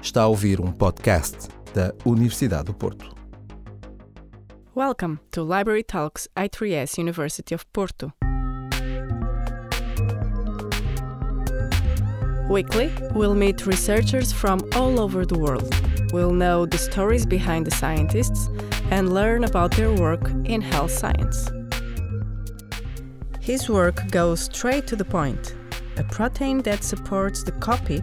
Está a ouvir um podcast da Universidade do Porto. Welcome to Library Talks I3S University of Porto. Weekly, we'll meet researchers from all over the world. We'll know the stories behind the scientists and learn about their work in health science. His work goes straight to the point a protein that supports the copy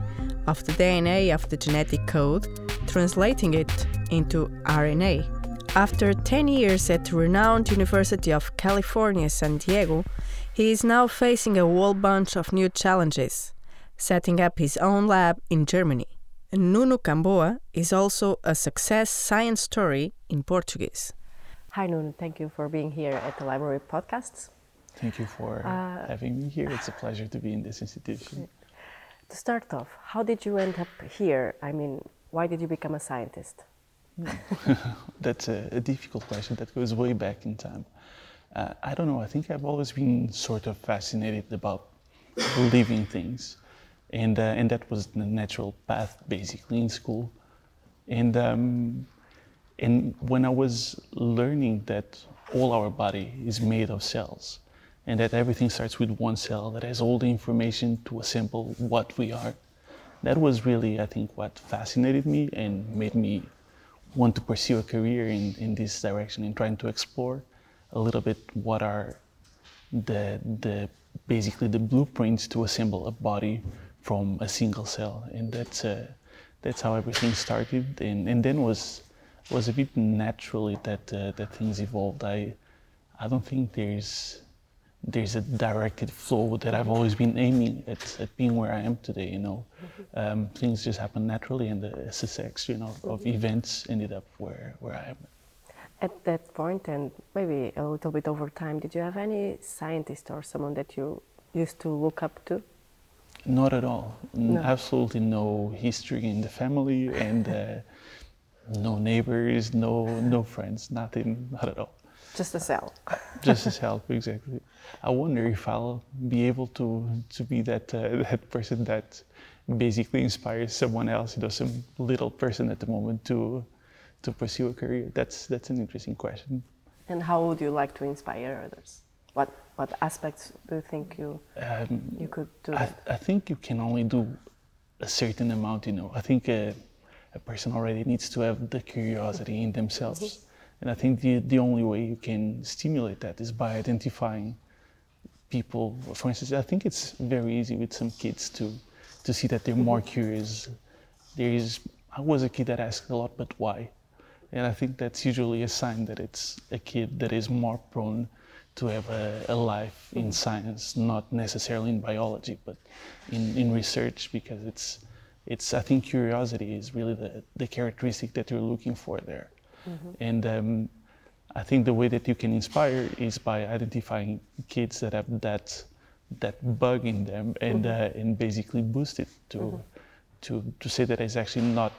of the DNA of the genetic code, translating it into RNA. After 10 years at the renowned University of California, San Diego, he is now facing a whole bunch of new challenges, setting up his own lab in Germany. Nuno Camboa is also a success science story in Portuguese. Hi, Nuno. Thank you for being here at the Library Podcasts. Thank you for uh, having me here. It's a pleasure to be in this institution. To start off, how did you end up here? I mean, why did you become a scientist? That's a, a, difficult question that goes way back in time. Uh, I don't know. I think I've always been sort of fascinated about living things, and uh, and that was the natural path basically in school. And um, and when I was learning that all our body is made of cells, and that everything starts with one cell that has all the information to assemble what we are. That was really, I think, what fascinated me and made me want to pursue a career in, in this direction in trying to explore a little bit what are the, the basically the blueprints to assemble a body from a single cell. And that's, uh, that's how everything started. And, and then was, was a bit naturally that, uh, that things evolved. I, I don't think there's there's a directed flow that I've always been aiming at, at being where I am today. You know, um, things just happen naturally, and the succession of, of events ended up where where I am. At that point, and maybe a little bit over time, did you have any scientist or someone that you used to look up to? Not at all. No. Absolutely no history in the family, and uh, no neighbors, no no friends, nothing, not at all. Just a cell. Just a cell, exactly. I wonder if I'll be able to to be that uh, that person that basically inspires someone else, you know, some little person at the moment to to pursue a career. That's that's an interesting question. And how would you like to inspire others? What what aspects do you think you um, you could do? I, I, think you can only do a certain amount. You know, I think a, a person already needs to have the curiosity in themselves. Mm-hmm and I think the, the only way you can stimulate that is by identifying people. For instance, I think it's very easy with some kids to, to see that they're more curious. There is, I was a kid that asked a lot, but why? And I think that's usually a sign that it's a kid that is more prone to have a, a life in science, not necessarily in biology, but in, in research, because it's, it's, I think curiosity is really the, the characteristic that you're looking for there. Mm-hmm. And um, I think the way that you can inspire is by identifying kids that have that that bug in them and mm-hmm. uh, and basically boost it to mm-hmm. to to say that it's actually not.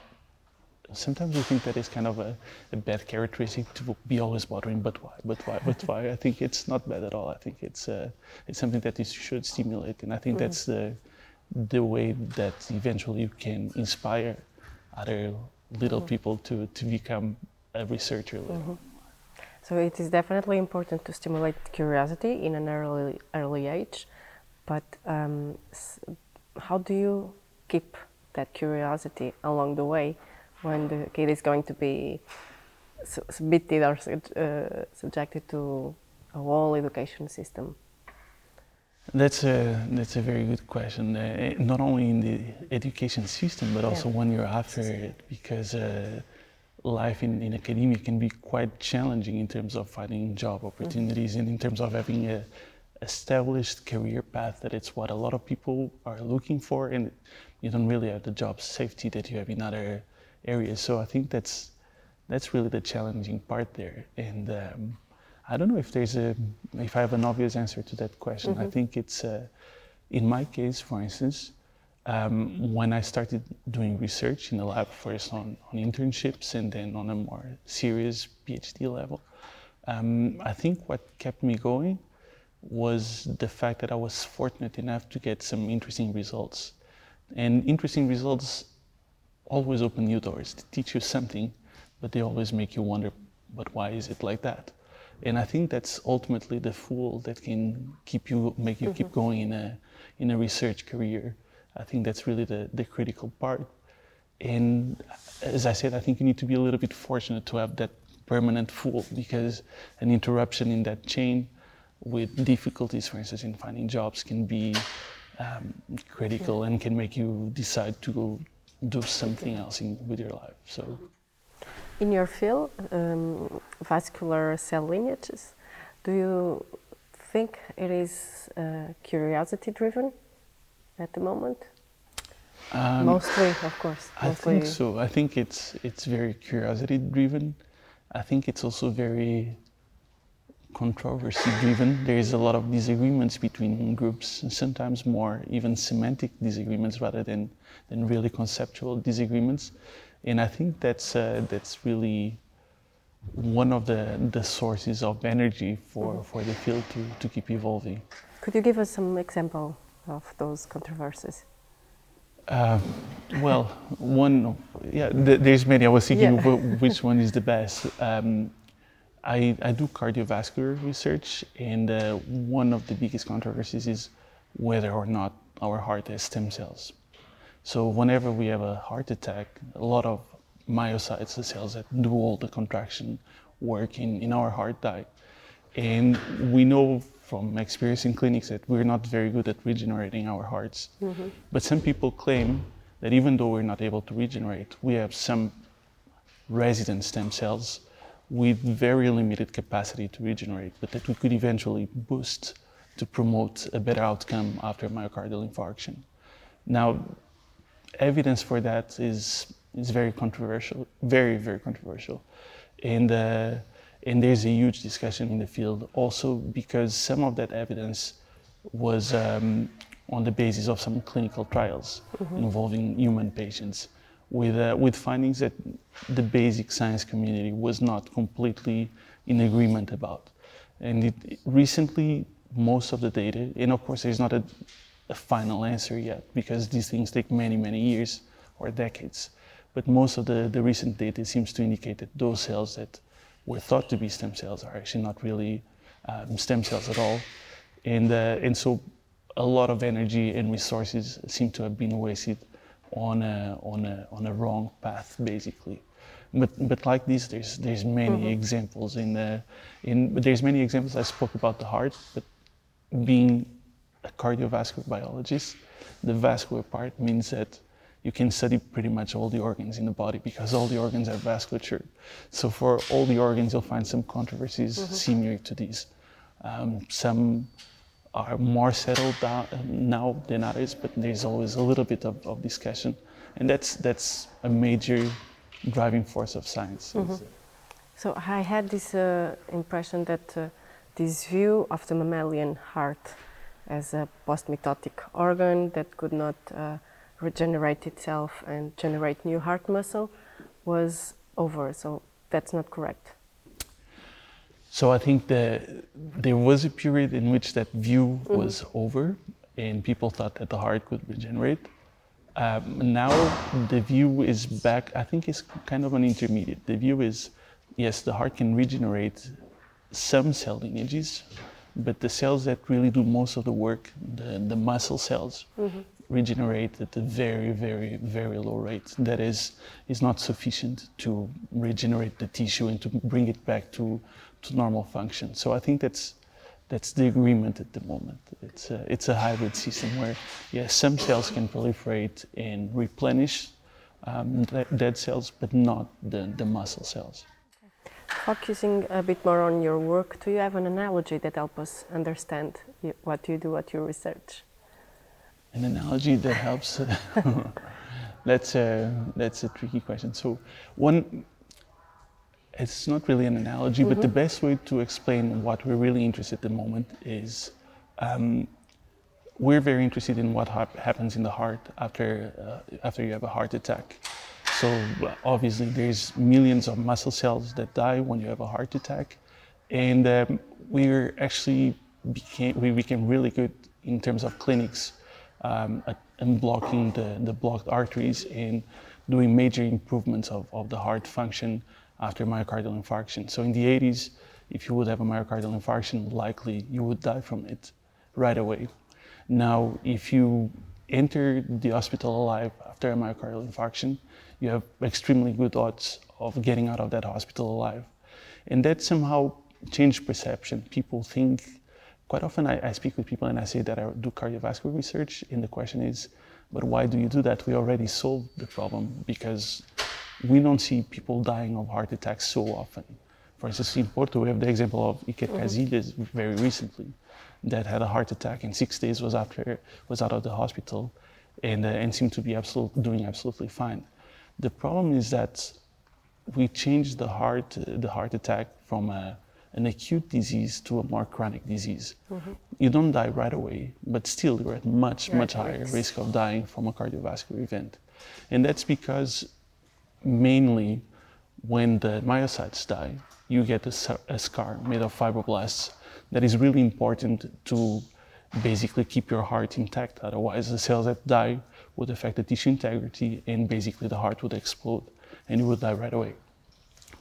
Sometimes we think that it's kind of a, a, bad characteristic to be always bothering, but why, but why, but why? I think it's not bad at all. I think it's uh, it's something that you should stimulate, and I think mm-hmm. that's the the way that eventually you can inspire other little mm-hmm. people to to become a researcher Mm-hmm. So it is definitely important to stimulate curiosity in an early early age, but um, how do you keep that curiosity along the way when the kid is going to be submitted or uh, subjected to a whole education system? That's a that's a very good question. Uh, not only in the education system, but also yeah. when you're after it, because. Uh, life in, in academia can be quite challenging in terms of finding job opportunities mm-hmm. and in terms of having a established career path that it's what a lot of people are looking for and you don't really have the job safety that you have in other areas so i think that's that's really the challenging part there and um, i don't know if there's a if i have an obvious answer to that question mm-hmm. i think it's uh, in my case for instance um, when I started doing research in the lab, first on, on internships and then on a more serious PhD level, um, I think what kept me going was the fact that I was fortunate enough to get some interesting results. And interesting results always open new doors. They teach you something, but they always make you wonder, but why is it like that? And I think that's ultimately the fuel that can keep you, make you keep going in a, in a research career. I think that's really the, the critical part. And as I said, I think you need to be a little bit fortunate to have that permanent fuel because an interruption in that chain with difficulties, for instance, in finding jobs can be um, critical and can make you decide to go do something else in, with your life. So, in your field, um, vascular cell lineages, do you think it is uh, curiosity driven at the moment? Um, mostly, of course. Mostly. I think so. I think it's it's very curiosity driven. I think it's also very controversy driven. There is a lot of disagreements between groups, and sometimes more even semantic disagreements rather than, than really conceptual disagreements. And I think that's, uh, that's really one of the, the sources of energy for, for the field to, to keep evolving. Could you give us some example of those controversies? Uh, well, one, yeah, th- there's many. I was thinking yeah. which one is the best. Um, I, I do cardiovascular research, and uh, one of the biggest controversies is whether or not our heart has stem cells. So, whenever we have a heart attack, a lot of myocytes, the cells that do all the contraction work in, in our heart, die. And we know from experience in clinics that we're not very good at regenerating our hearts. Mm-hmm. But some people claim that even though we're not able to regenerate, we have some resident stem cells with very limited capacity to regenerate, but that we could eventually boost to promote a better outcome after myocardial infarction. Now, evidence for that is, is very controversial, very, very controversial. And, uh, and there's a huge discussion in the field also because some of that evidence was um, on the basis of some clinical trials mm-hmm. involving human patients with, uh, with findings that the basic science community was not completely in agreement about. And it, recently, most of the data, and of course, there's not a, a final answer yet because these things take many, many years or decades. But most of the, the recent data seems to indicate that those cells that were thought to be stem cells are actually not really um, stem cells at all. And, uh, and so a lot of energy and resources seem to have been wasted on a, on a, on a wrong path, basically. But, but like this, there's, there's many mm-hmm. examples in the, in, there's many examples. I spoke about the heart, but being a cardiovascular biologist, the vascular part means that you can study pretty much all the organs in the body because all the organs have vasculature. So for all the organs, you'll find some controversies mm-hmm. similar to these. Um, some are more settled down now than others, but there's always a little bit of, of discussion. And that's, that's a major driving force of science. Mm-hmm. So I had this uh, impression that uh, this view of the mammalian heart as a post-mitotic organ that could not uh, regenerate itself and generate new heart muscle was over. So that's not correct. So I think that there was a period in which that view mm-hmm. was over and people thought that the heart could regenerate. Um, now the view is back, I think it's kind of an intermediate. The view is yes, the heart can regenerate some cell lineages, but the cells that really do most of the work, the, the muscle cells, mm-hmm. Regenerate at a very, very, very low rate. That is, is not sufficient to regenerate the tissue and to bring it back to to normal function. So I think that's that's the agreement at the moment. It's a, it's a hybrid system where yes, some cells can proliferate and replenish um, dead cells, but not the, the muscle cells. Focusing a bit more on your work, do you have an analogy that helps us understand what you do, what your research? An analogy that helps. that's a that's a tricky question. So one it's not really an analogy, mm-hmm. but the mm-hmm. best way to explain what we're really interested at the moment is um, we're very interested in what ha- happens in the heart after uh, after you have a heart attack. So obviously, there's millions of muscle cells that die when you have a heart attack, and um, we're actually became we became really good in terms of clinics um, and blocking the, the blocked arteries and doing major improvements of, of the heart function after myocardial infarction. So in the 80s, if you would have a myocardial infarction, likely you would die from it right away. Now, if you enter the hospital alive after a myocardial infarction, you have extremely good odds of getting out of that hospital alive. And that somehow changed perception. People think, quite often I, I speak with people and I say that I do cardiovascular research, and the question is, but why do you do that? We already solved the problem because we don't see people dying of heart attacks so often. For instance, in Porto, we have the example of Iker mm-hmm. Casillas very recently that had a heart attack and six days was after was out of the hospital and, uh, and seemed to be absolute, doing absolutely fine. The problem is that we changed the heart, the heart attack from a, an acute disease to a more chronic disease. Mm-hmm. You don't die right away, but still you're at much, much higher risk of dying from a cardiovascular event. And that's because mainly when the myocytes die, you get a, a scar made of fibroblasts that is really important to basically keep your heart intact. Otherwise, the cells that die would affect the tissue integrity and basically the heart would explode and you would die right away.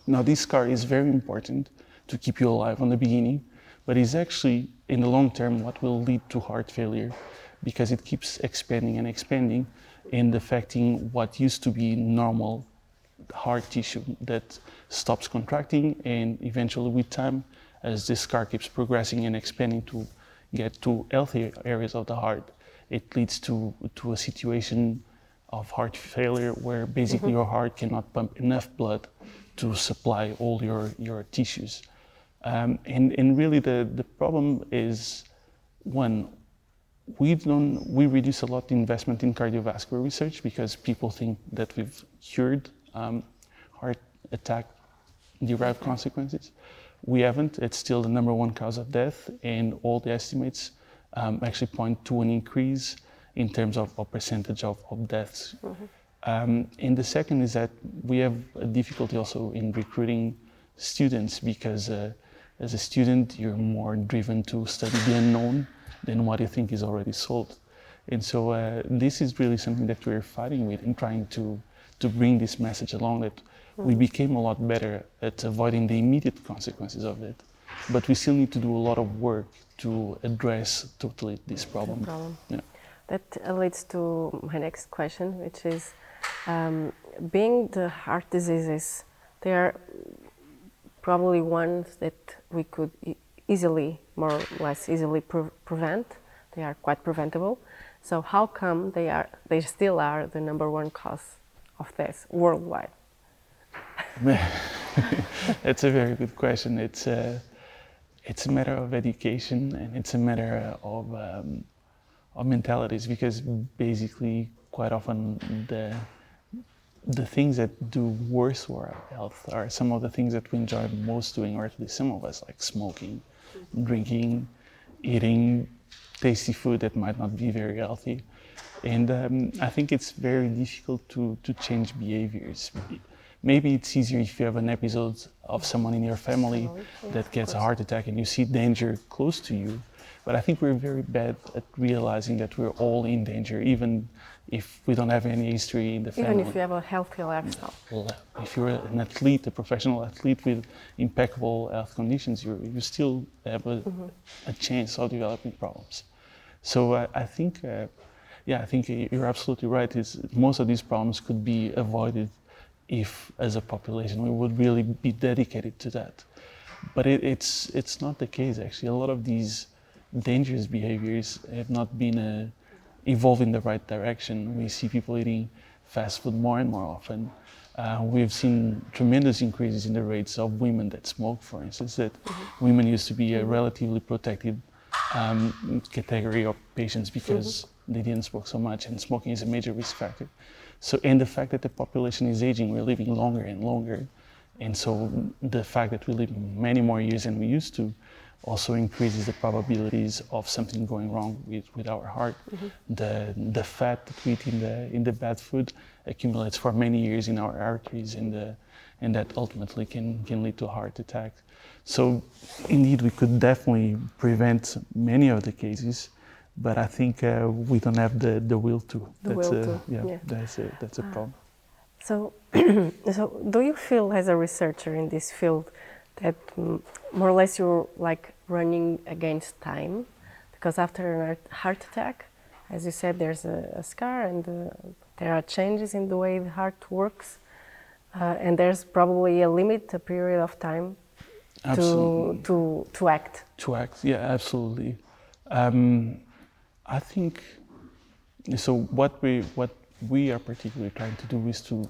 Now, this scar is very important to keep you alive on the beginning, but is actually in the long term what will lead to heart failure because it keeps expanding and expanding and affecting what used to be normal heart tissue that stops contracting and eventually with time as this scar keeps progressing and expanding to get to healthier areas of the heart it leads to, to a situation of heart failure where basically mm-hmm. your heart cannot pump enough blood to supply all your, your tissues. Um, and, and really the, the problem is one, we don't we reduce a lot the investment in cardiovascular research because people think that we've cured um, heart attack derived consequences. We haven't. It's still the number one cause of death, and all the estimates um, actually point to an increase in terms of, a percentage of, of deaths. Mm-hmm. Um, and the second is that we have a difficulty also in recruiting students because uh, as a student you're more driven to study the unknown than what you think is already solved. And so uh, this is really something that we're fighting with and trying to, to bring this message along that we became a lot better at avoiding the immediate consequences of it. But we still need to do a lot of work to address totally this problem. problem. Yeah. That leads to my next question, which is um, being the heart diseases, they are probably ones that we could easily, more or less easily pre- prevent. They are quite preventable. So how come they are? They still are the number one cause of death worldwide. That's a very good question. It's uh, it's a matter of education and it's a matter of, um, of mentalities because basically quite often the the things that do worse for our health are some of the things that we enjoy most doing, or at least some of us, like smoking, drinking, eating tasty food that might not be very healthy. And um, I think it's very difficult to, to change behaviors maybe it's easier if you have an episode of someone in your family that gets a heart attack and you see danger close to you. But I think we're very bad at realizing that we're all in danger, even if we don't have any history in the family. Even if you have a healthy lifestyle. If you're an athlete, a professional athlete with impeccable health conditions, you you still have a, mm-hmm. a, chance of developing problems. So uh, I think, uh, yeah, I think you're absolutely right. Is most of these problems could be avoided if, as a population, we would really be dedicated to that. But it, it's it's not the case actually. A lot of these dangerous behaviors have not been uh, evolved in the right direction. We see people eating fast food more and more often. Uh, we've seen tremendous increases in the rates of women that smoke, for instance, that mm-hmm. women used to be a relatively protected um, category of patients because mm-hmm. they didn't smoke so much, and smoking is a major risk factor. So, and the fact that the population is aging, we're living longer and longer. And so the fact that we live many more years than we used to also increases the probabilities of something going wrong with, with our heart. Mm-hmm. The, the fat that we eat in the, in the bad food accumulates for many years in our arteries, and, the, and that ultimately can, can lead to a heart attack. So, indeed, we could definitely prevent many of the cases but I think uh, we don't have the, the will to. The that's will a, to, Yeah, yeah. that's a, that's a Ah. problem. So, so do you feel as a researcher in this field that more or less you're like running against time? Because after a heart- attack, as you said, there's a, a scar and uh, there are changes in the way the heart works. Uh, and there's probably a limit, a period of time to, to, to act. To act, yeah, absolutely. Um, I think so. What we what we are particularly trying to do is to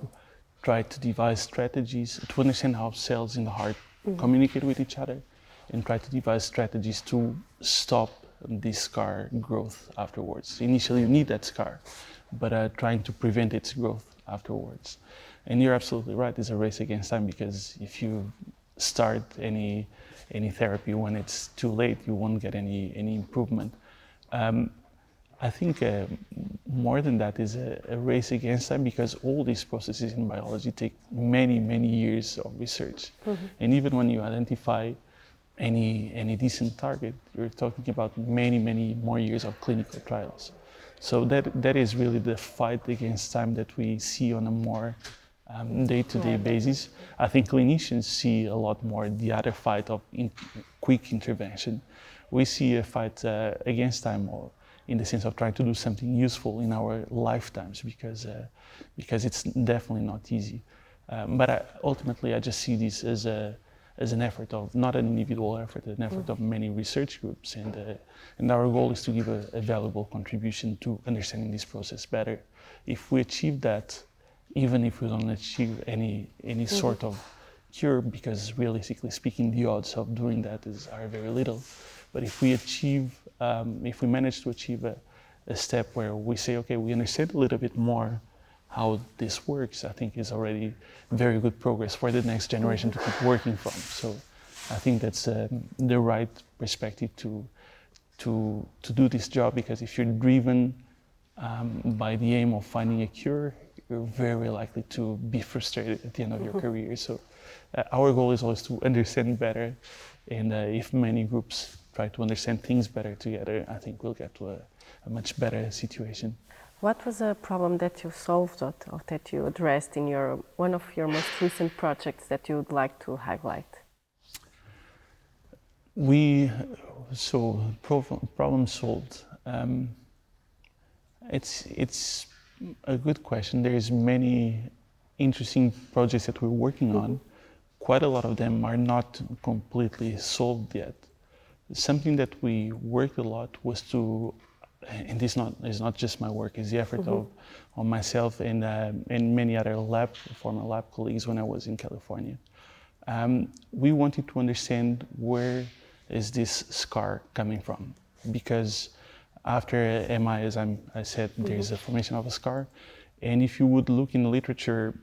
try to devise strategies to understand how cells in the heart communicate with each other, and try to devise strategies to stop this scar growth afterwards. Initially, you need that scar, but uh, trying to prevent its growth afterwards. And you're absolutely right. It's a race against time because if you start any any therapy when it's too late, you won't get any any improvement. Um, I think uh, more than that is a, a race against time because all these processes in biology take many many years of research, and even when you identify any any decent target, you're talking about many many more years of clinical trials. So that that is really the fight against time that we see on a more um, day-to-day basis. I think clinicians see a lot more the other fight of in, quick intervention. We see a fight uh, against time, or in the sense of trying to do something useful in our lifetimes, because uh, because it's definitely not easy. Um, but I, ultimately, I just see this as a as an effort of not an individual effort, an effort of many research groups, and uh, and our goal is to give a, a valuable contribution to understanding this process better. If we achieve that, even if we don't achieve any any sort of cure, because realistically speaking, the odds of doing that is are very little. But if we achieve, um, if we manage to achieve a, a step where we say, okay, we understand a little bit more how this works, I think is already very good progress for the next generation to keep working from. So I think that's um, the right perspective to to to do this job because if you're driven um, by the aim of finding a cure, you're very likely to be frustrated at the end of your career. So uh, our goal is always to understand better, and uh, if many groups try to understand things better together, I think we'll get to a, a much better situation. What was a problem that you solved or, or that you addressed in your one of your most recent projects that you would like to highlight? We so prob- problem solved. Um, it's it's a good question. There's many interesting projects that we're working on. Quite a lot of them are not completely solved yet. Something that we worked a lot was to, and this not is not just my work. It's the effort of, of myself and uh, and many other lab former lab colleagues when I was in California. Um, we wanted to understand where is this scar coming from because after MI, as I'm, I said, there's a formation of a scar, and if you would look in the literature,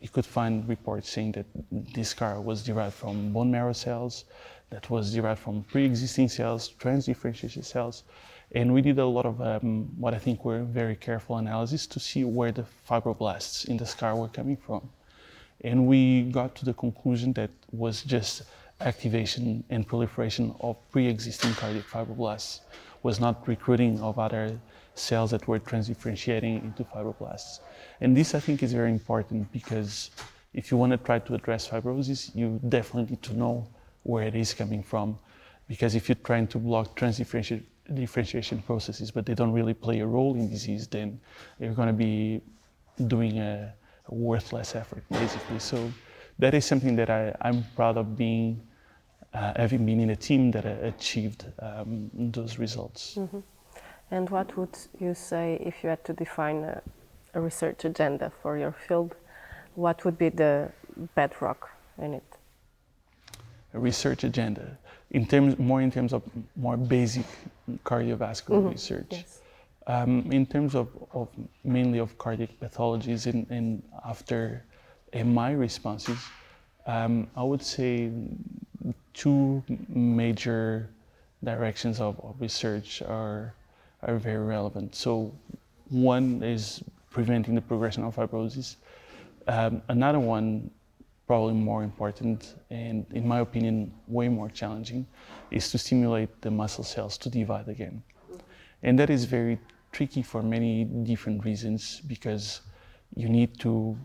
you could find reports saying that this scar was derived from bone marrow cells, that was derived from pre-existing cells, transdifferentiated cells, and we did a lot of um, what I think were very careful analysis to see where the fibroblasts in the scar were coming from. And we got to the conclusion that was just activation and proliferation of pre-existing cardiac fibroblasts, was not recruiting of other cells that were transdifferentiating into fibroblasts. And this I think is very important because if you want to try to address fibrosis, you definitely need to know where it is coming from. Because if you're trying to block transdifferentiation differentiation processes, but they don't really play a role in disease, then you're going to be doing a, a worthless effort, basically. So that is something that I, I'm proud of being, uh, having been in a team that uh, achieved um, those results. And what would you say if you had to define a, a research agenda for your field? What would be the bedrock in it? Research agenda, in terms more in terms of more basic cardiovascular research. Yes. Um, in terms of, of mainly of cardiac pathologies and, and after MI responses, um, I would say two major directions of, of research are, are very relevant. So one is preventing the progression of fibrosis. Um, another one, probably more important and in my opinion way more challenging, is to stimulate the muscle cells to divide again. And that is very tricky for many different reasons because you need to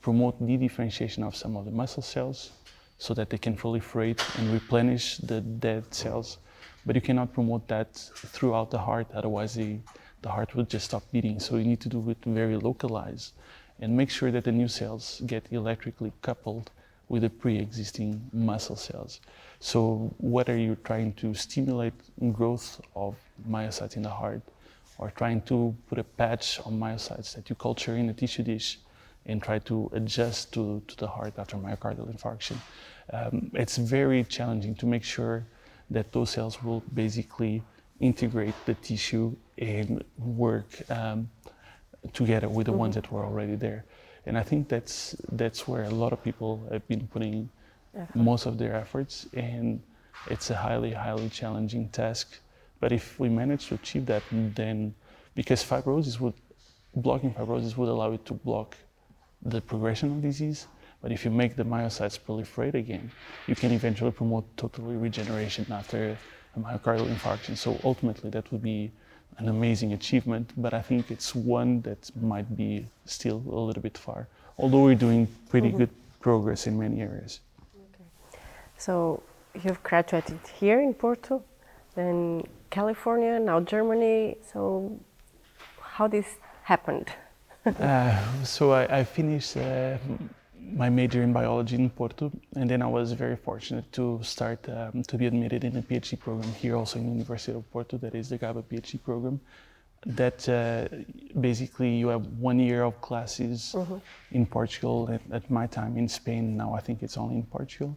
promote the differentiation of some of the muscle cells so that they can proliferate and replenish the dead cells. But you cannot promote that throughout the heart, otherwise, the, the heart would just stop beating. So you need to do it very localized and make sure that the new cells get electrically coupled with the pre existing muscle cells. So, whether you're trying to stimulate growth of myocytes in the heart or trying to put a patch on myocytes that you culture in a tissue dish and try to adjust to, to the heart after myocardial infarction, um, it's very challenging to make sure that those cells will basically integrate the tissue and work um, together with the mm-hmm. ones that were already there. And I think that's that's where a lot of people have been putting Effort. most of their efforts, and it's a highly highly challenging task. But if we manage to achieve that, then because fibrosis would blocking fibrosis would allow it to block the progression of disease. But if you make the myocytes proliferate again, you can eventually promote total regeneration after a myocardial infarction. So ultimately, that would be an amazing achievement, but I think it's one that might be still a little bit far, although we're doing pretty mm-hmm. good progress in many areas. Okay. So you've graduated here in Porto, then California, now Germany. So how this happened? uh, so I, I finished uh, my major in biology in Porto, and then I was very fortunate to start um, to be admitted in a PhD program here, also in the University of Porto, that is the GABBA PhD program. That uh, basically you have one year of classes mm-hmm. in Portugal. At, at, my time in Spain, now I think it's only in Portugal,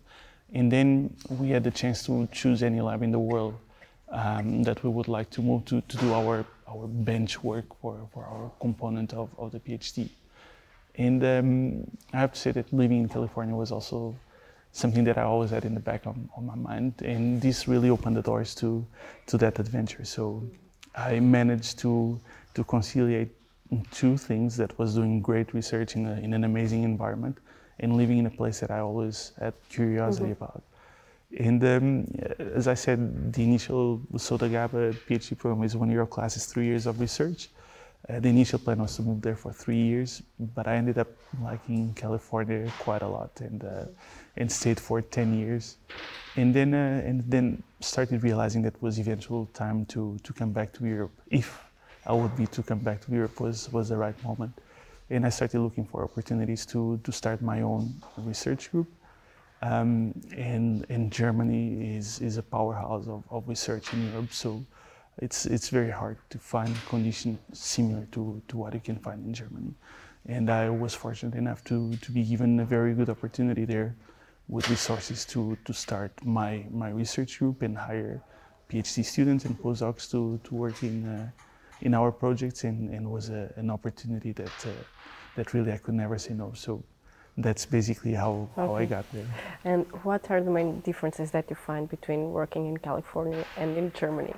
and then we had the chance to choose any lab in the world um, that we would like to move to to do our our bench work for, for our component of, of the PhD. And um, I have to say that living in California was also something that I always had in the back of, of, my mind. And this really opened the doors to, to that adventure. So I managed to, to conciliate two things that was doing great research in, a, in an amazing environment and living in a place that I always had curiosity mm-hmm. about. And um, as I said, the initial Soda GABBA PhD program is one year of classes, three years of research. Uh, the initial plan was to move there for three years, but I ended up liking California quite a lot and uh, and stayed for ten years, and then uh, and then started realizing that was eventual time to to come back to Europe. If I would be to come back to Europe was was the right moment, and I started looking for opportunities to to start my own research group. Um, and and Germany is is a powerhouse of, of research in Europe, so it's it's very hard to find conditions similar to, to what you can find in Germany. And I was fortunate enough to, to be given a very good opportunity there with resources to, to start my, my research group and hire PhD students and postdocs to, to work in, uh, in our projects and, and was a, an opportunity that, uh, that really I could never say no. So that's basically how, okay. how I got there. And what are the main differences that you find between working in California and in Germany?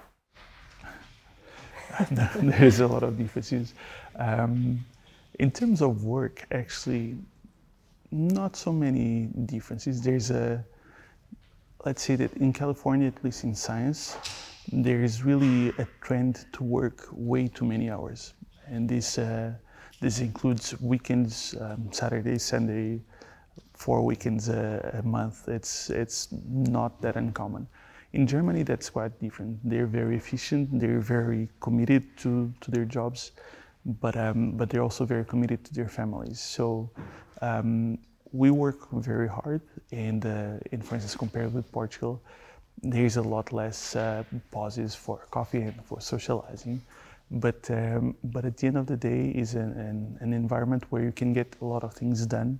there's a lot of differences. Um, in terms of work, actually, not so many differences. There's a, let's say that in California, at least in science, there is really a trend to work way too many hours, and this uh, this includes weekends, um, Saturday, Sunday, four weekends a, a month. It's it's not that uncommon. In Germany, that's quite different. They're very efficient. They're very committed to, to their jobs, but um, but they're also very committed to their families. So um, we work very hard, and uh, in for instance, compared with Portugal, there's a lot less uh, pauses for coffee and for socializing. But um, but at the end of the day, is an, an, an environment where you can get a lot of things done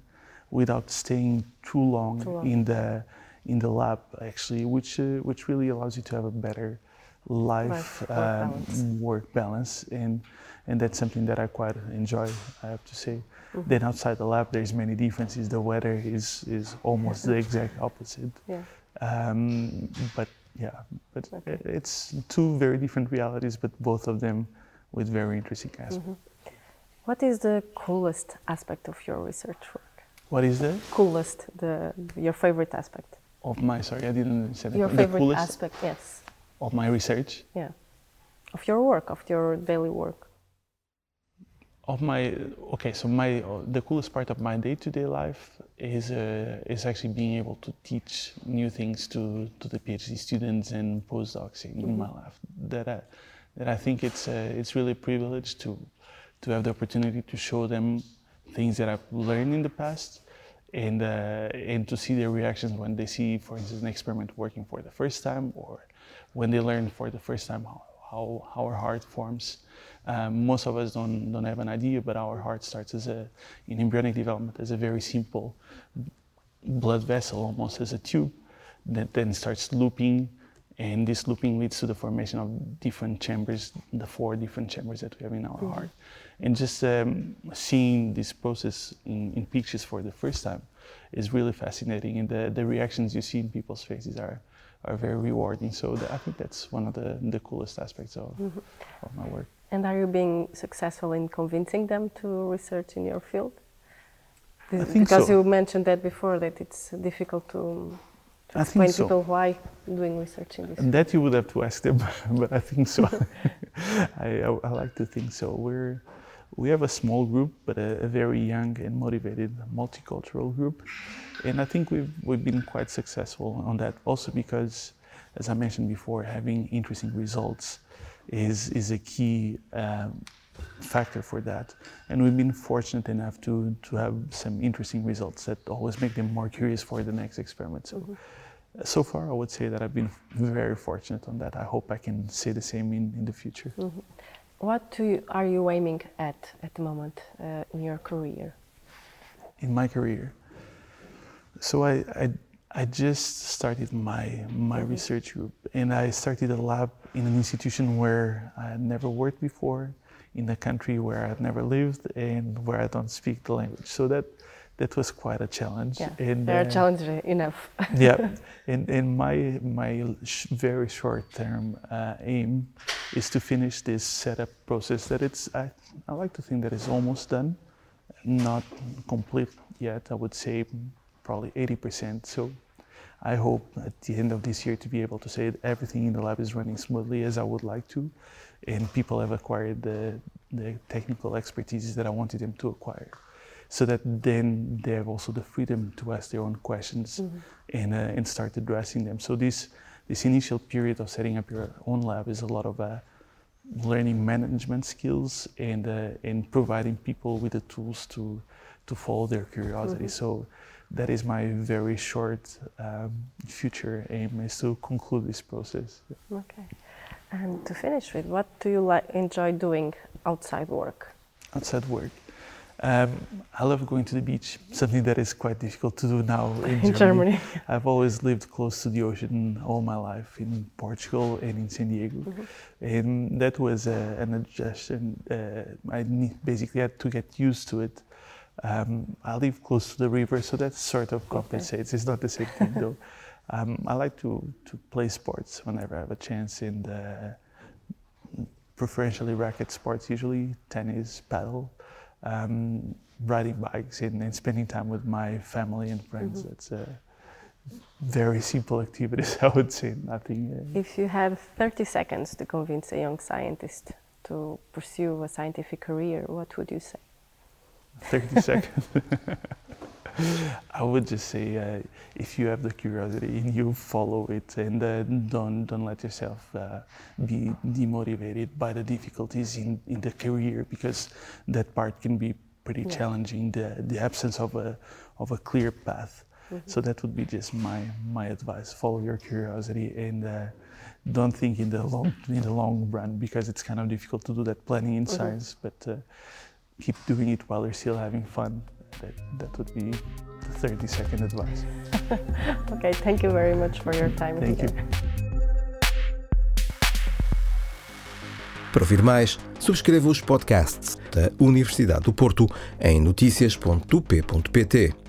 without staying too long, too long. in the in the lab actually, which uh, which really allows you to have a better life, work, um, balance. work, balance. and and that's something that I quite enjoy. I have to say. Mm-hmm. Then outside the lab, there's many differences. The weather is is almost the exact opposite. Yeah. Um, but yeah, but okay. it's two very different realities, but both of them with very interesting aspects. Mm-hmm. What is the coolest aspect of your research work? What is the coolest, the your favorite aspect? Of my sorry, I didn't understand Your favorite aspect, yes. Of my research. Yeah. of your work, of your daily work? Of my okay, so my the coolest part of my day-to-day life is uh, is actually being able to teach new things to to the PhD students and postdocs in, Mm-hmm. my life. That I, that I think it's uh, it's really a privilege to to have the opportunity to show them things that I've learned in the past and uh, and to see their reactions when they see, for instance, an experiment working for the first time, or when they learn for the first time how how, how our heart forms. Um, most of us don't don't have an idea, but our heart starts as a in embryonic development as a very simple blood vessel, almost as a tube, that then starts looping, and this looping leads to the formation of different chambers, the four different chambers that we have in our heart. And just um, seeing this process in, in pictures for the first time is really fascinating, and the, the reactions you see in people's faces are, are very rewarding. So the, I think that's one of the, the coolest aspects of, of my work. And are you being successful in convincing them to research in your field? I think because so. you mentioned that before that it's difficult to, to I explain think so. people why doing research in this. And that you would have to ask them, but I think so. I, I, I like to think so. We're we have a small group, but a, a very young and motivated multicultural group, and I think we've we've been quite successful on that. Also because, as I mentioned before, having interesting results is is a key. Um, factor for that and we've been fortunate enough to to have some interesting results that always make them more curious for the next experiment so so far, I would say that I've been very fortunate on that. I hope I can say the same in, in the future. What do you, are you aiming at at the moment uh, in your career? In my career, so I, I, I just started my, my research group and I started a lab in an institution where I had never worked before, in a country where I had never lived and where I don't speak the language. So that, that was quite a challenge. Yeah, And, they are uh, challenging enough. yeah, and, and my my sh- very short term uh, aim is to finish this setup process. That it's I, I like to think that it's almost done, not complete yet. I would say probably eighty percent. So I hope at the end of this year to be able to say that everything in the lab is running smoothly as I would like to, and people have acquired the the technical expertise that I wanted them to acquire so that then they have also the freedom to ask their own questions and, uh, and start addressing them. So this this initial period of setting up your own lab is a lot of uh, learning management skills and uh, and providing people with the tools to to follow their curiosity. So that is my very short um, future aim is to conclude this process. Okay. And to finish with, what do you li- enjoy doing outside work? outside work. Um, I love going to the beach, something that is quite difficult to do now in, In Germany. I've always lived close to the ocean all my life in Portugal and in San Diego. And that was uh, an adjustment. Uh, I ne- basically had to get used to it. Um, I live close to the river, so that sort of compensates. It's not the same thing though. Um, I like to, to play sports whenever I have a chance, and uh, preferentially racket sports, usually tennis, paddle, um, riding bikes, and, and spending time with my family and friends. That's uh, very simple activities, I would say. Nothing. Uh, If you had 30 seconds to convince a young scientist to pursue a scientific career, what would you say? 30 seconds. I would just say, uh, if you have the curiosity and you follow it, and uh, don't don't let yourself uh, be demotivated by the difficulties in, in the career, because that part can be pretty Yeah. challenging. The the absence of a of a clear path. So that would be just my my advice. Follow your curiosity and. Uh, don't think in the long in the long run because it's kind of difficult to do that planning in science. But uh, keep doing it while you're still having fun. That, that would be the 30 second advice. Okay, thank you very much for your time Thank you. here. Para ouvir mais, subscreva os podcasts da Universidade do Porto em notícias.up.pt.